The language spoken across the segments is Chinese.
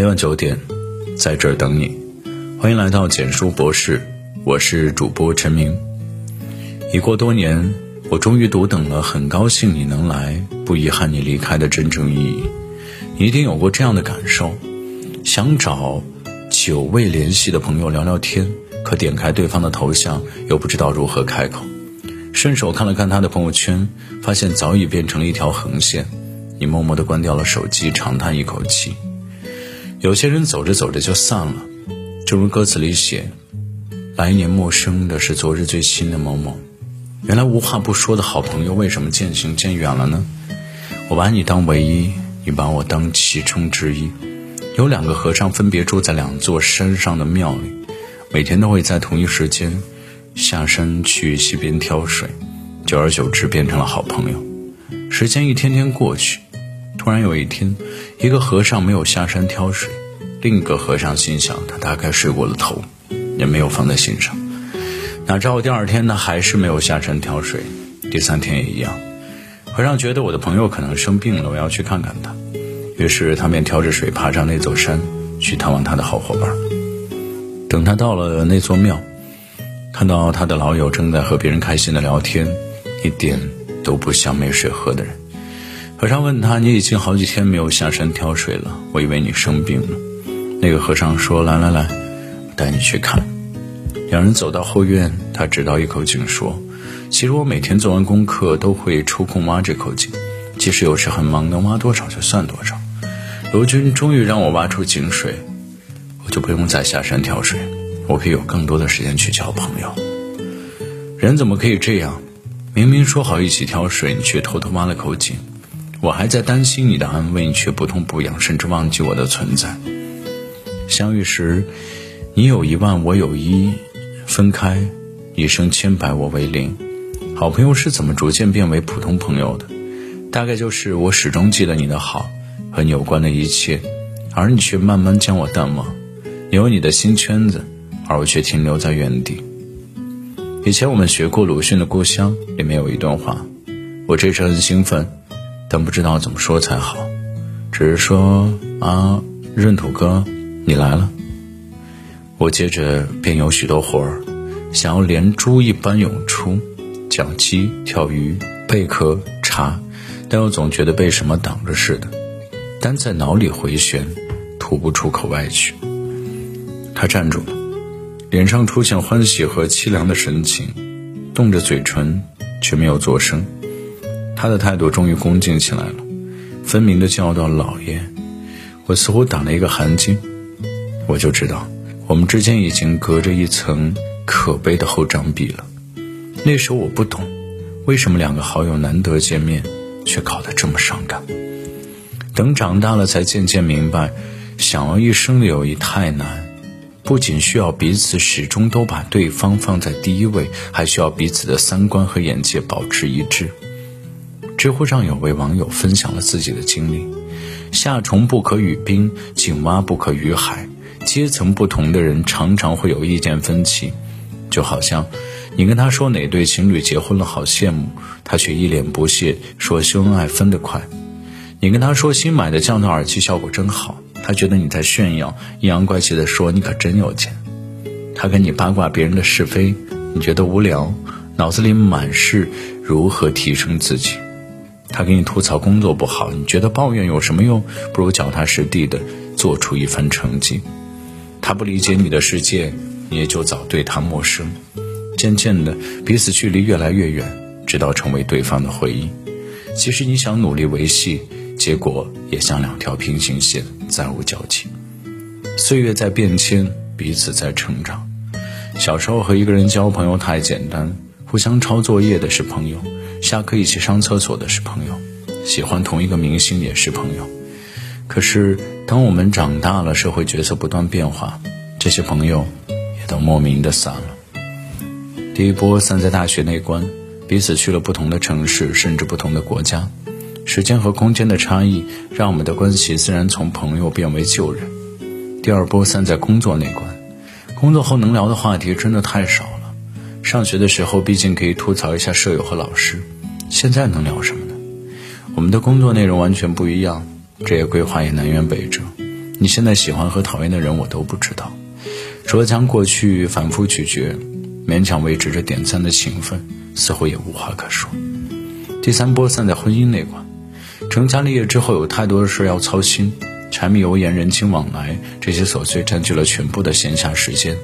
每晚九点，在这儿等你。欢迎来到简书博士，我是主播陈明。已过多年，我终于读懂了，很高兴你能来，不遗憾你离开的真正意义。你一定有过这样的感受：想找久未联系的朋友聊聊天，可点开对方的头像，又不知道如何开口。顺手看了看他的朋友圈，发现早已变成了一条横线。你默默地关掉了手机，长叹一口气。有些人走着走着就散了，正如歌词里写：“来年陌生的是昨日最亲的某某。”原来无话不说的好朋友，为什么渐行渐远了呢？我把你当唯一，你把我当其中之一。有两个和尚分别住在两座山上的庙里，每天都会在同一时间下山去溪边挑水，久而久之变成了好朋友。时间一天天过去。突然有一天，一个和尚没有下山挑水，另一个和尚心想他大概睡过了头，也没有放在心上。哪知道第二天他还是没有下山挑水，第三天也一样。和尚觉得我的朋友可能生病了，我要去看看他，于是他便挑着水爬上那座山去探望他的好伙伴。等他到了那座庙，看到他的老友正在和别人开心的聊天，一点都不像没水喝的人。和尚问他：“你已经好几天没有下山挑水了，我以为你生病了。”那个和尚说：“来来来，我带你去看。”两人走到后院，他直到一口井说：“其实我每天做完功课都会抽空挖这口井，即使有时很忙，能挖多少就算多少。罗军终于让我挖出井水，我就不用再下山挑水，我可以有更多的时间去交朋友。人怎么可以这样？明明说好一起挑水，你却偷偷挖了口井。”我还在担心你的安危，你却不痛不痒，甚至忘记我的存在。相遇时，你有一万，我有一；分开，一生千百，我为零。好朋友是怎么逐渐变为普通朋友的？大概就是我始终记得你的好和你有关的一切，而你却慢慢将我淡忘。你有你的新圈子，而我却停留在原地。以前我们学过鲁迅的《故乡》，里面有一段话，我这时很兴奋。但不知道怎么说才好，只是说啊，闰土哥，你来了。我接着便有许多活儿，想要连珠一般涌出，讲鸡、跳鱼、贝壳、茶，但又总觉得被什么挡着似的，单在脑里回旋，吐不出口外去。他站住了，脸上出现欢喜和凄凉的神情，动着嘴唇，却没有作声。他的态度终于恭敬起来了，分明的叫道：“老爷。”我似乎打了一个寒噤，我就知道我们之间已经隔着一层可悲的厚障壁了。那时候我不懂，为什么两个好友难得见面，却搞得这么伤感。等长大了，才渐渐明白，想要一生的友谊太难，不仅需要彼此始终都把对方放在第一位，还需要彼此的三观和眼界保持一致。知乎上有位网友分享了自己的经历：夏虫不可语冰，井蛙不可语海。阶层不同的人常常会有意见分歧，就好像你跟他说哪对情侣结婚了好羡慕，他却一脸不屑说秀恩爱分得快；你跟他说新买的降噪耳机效果真好，他觉得你在炫耀，阴阳怪气的说你可真有钱；他跟你八卦别人的是非，你觉得无聊，脑子里满是如何提升自己。他给你吐槽工作不好，你觉得抱怨有什么用？不如脚踏实地的做出一番成绩。他不理解你的世界，你也就早对他陌生。渐渐的，彼此距离越来越远，直到成为对方的回忆。其实你想努力维系，结果也像两条平行线，再无交集。岁月在变迁，彼此在成长。小时候和一个人交朋友太简单，互相抄作业的是朋友。下课一起上厕所的是朋友，喜欢同一个明星也是朋友。可是当我们长大了，社会角色不断变化，这些朋友也都莫名的散了。第一波散在大学那关，彼此去了不同的城市，甚至不同的国家。时间和空间的差异，让我们的关系自然从朋友变为旧人。第二波散在工作那关，工作后能聊的话题真的太少了。上学的时候，毕竟可以吐槽一下舍友和老师。现在能聊什么呢？我们的工作内容完全不一样，职业规划也南辕北辙。你现在喜欢和讨厌的人，我都不知道。除了将过去反复咀嚼，勉强维持着点赞的情分，似乎也无话可说。第三波散在婚姻那关，成家立业之后有太多的事要操心，柴米油盐、人情往来，这些琐碎占据了全部的闲暇时间。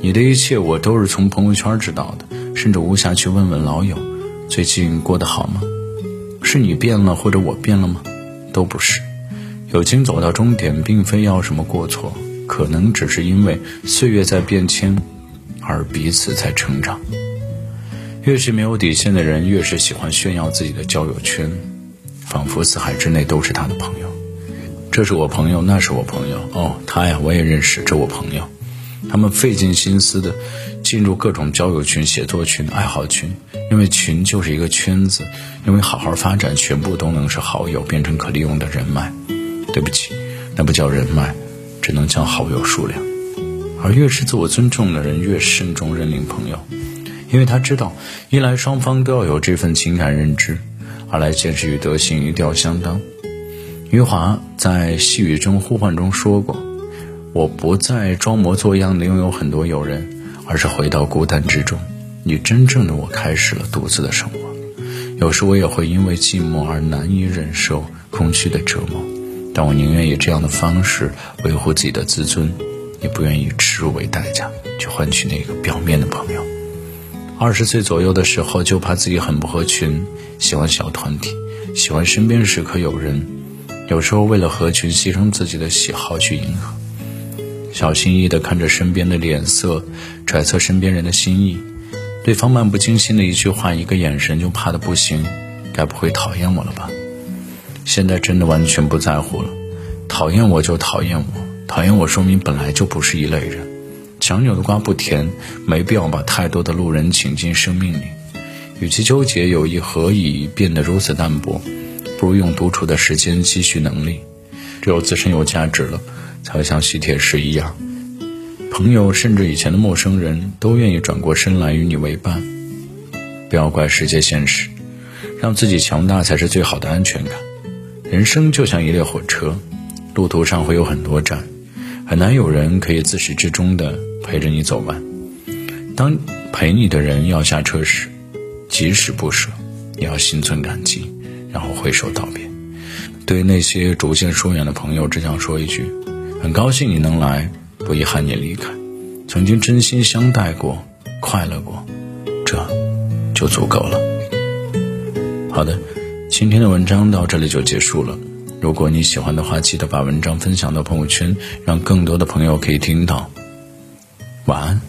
你的一切我都是从朋友圈知道的，甚至无暇去问问老友，最近过得好吗？是你变了，或者我变了吗？都不是。友情走到终点，并非要什么过错，可能只是因为岁月在变迁，而彼此在成长。越是没有底线的人，越是喜欢炫耀自己的交友圈，仿佛四海之内都是他的朋友。这是我朋友，那是我朋友。哦，他呀，我也认识，这我朋友。他们费尽心思的进入各种交友群、写作群、爱好群，因为群就是一个圈子，因为好好发展，全部都能是好友，变成可利用的人脉。对不起，那不叫人脉，只能叫好友数量。而越是自我尊重的人，越慎重认领朋友，因为他知道，一来双方都要有这份情感认知，二来见识与德行一定要相当。余华在《细雨中呼唤》中说过：“我不再装模作样的拥有很多友人，而是回到孤单之中，以真正的我开始了独自的生活。有时我也会因为寂寞而难以忍受空虚的折磨。”但我宁愿以这样的方式维护自己的自尊，也不愿以耻辱为代价去换取那个表面的朋友。二十岁左右的时候，就怕自己很不合群，喜欢小团体，喜欢身边时刻有人。有时候为了合群，牺牲自己的喜好去迎合，小心翼翼地看着身边的脸色，揣测身边人的心意。对方漫不经心的一句话、一个眼神，就怕的不行，该不会讨厌我了吧？现在真的完全不在乎了，讨厌我就讨厌我，讨厌我说明本来就不是一类人。强扭的瓜不甜，没必要把太多的路人请进生命里。与其纠结友谊何以变得如此淡薄，不如用独处的时间积蓄能力。只有自身有价值了，才会像吸铁石一样，朋友甚至以前的陌生人都愿意转过身来与你为伴。不要怪世界现实，让自己强大才是最好的安全感。人生就像一列火车，路途上会有很多站，很难有人可以自始至终的陪着你走完。当陪你的人要下车时，即使不舍，也要心存感激，然后挥手道别。对那些逐渐疏远的朋友，只想说一句：很高兴你能来，不遗憾你离开。曾经真心相待过，快乐过，这就足够了。好的。今天的文章到这里就结束了。如果你喜欢的话，记得把文章分享到朋友圈，让更多的朋友可以听到。晚安。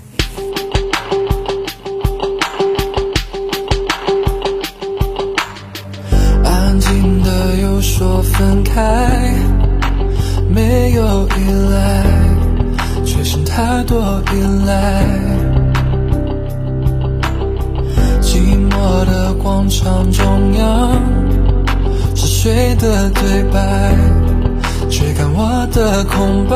安静的又说分开，有依赖，却剩太多依赖。寂寞的广场中央。是谁的对白，追赶我的空白。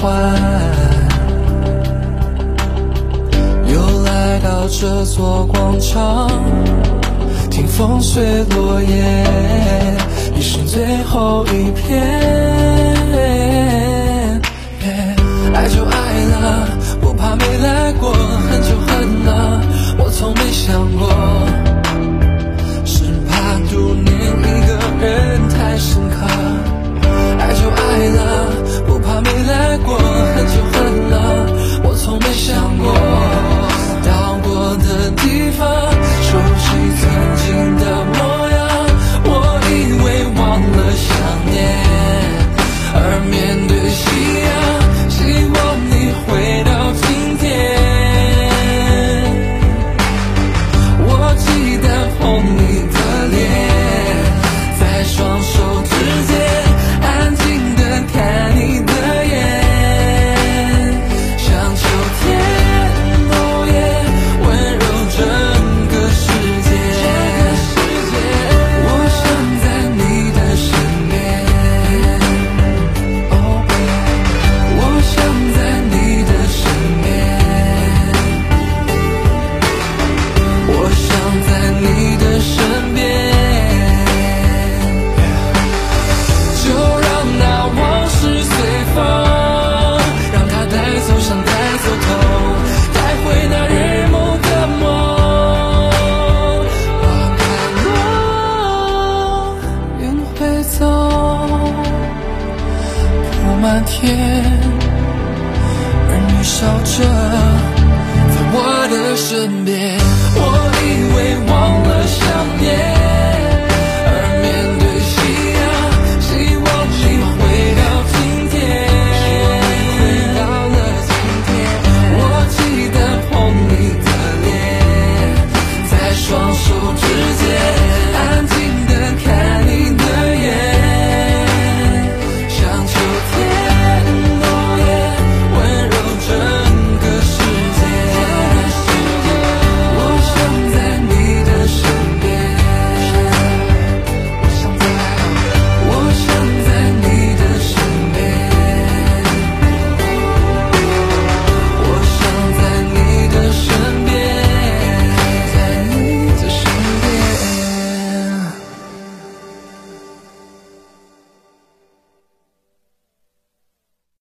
欢，又来到这座广场，听风随落叶，已是最后一片。爱就爱了，不怕没来过；恨就恨了，我从没想过。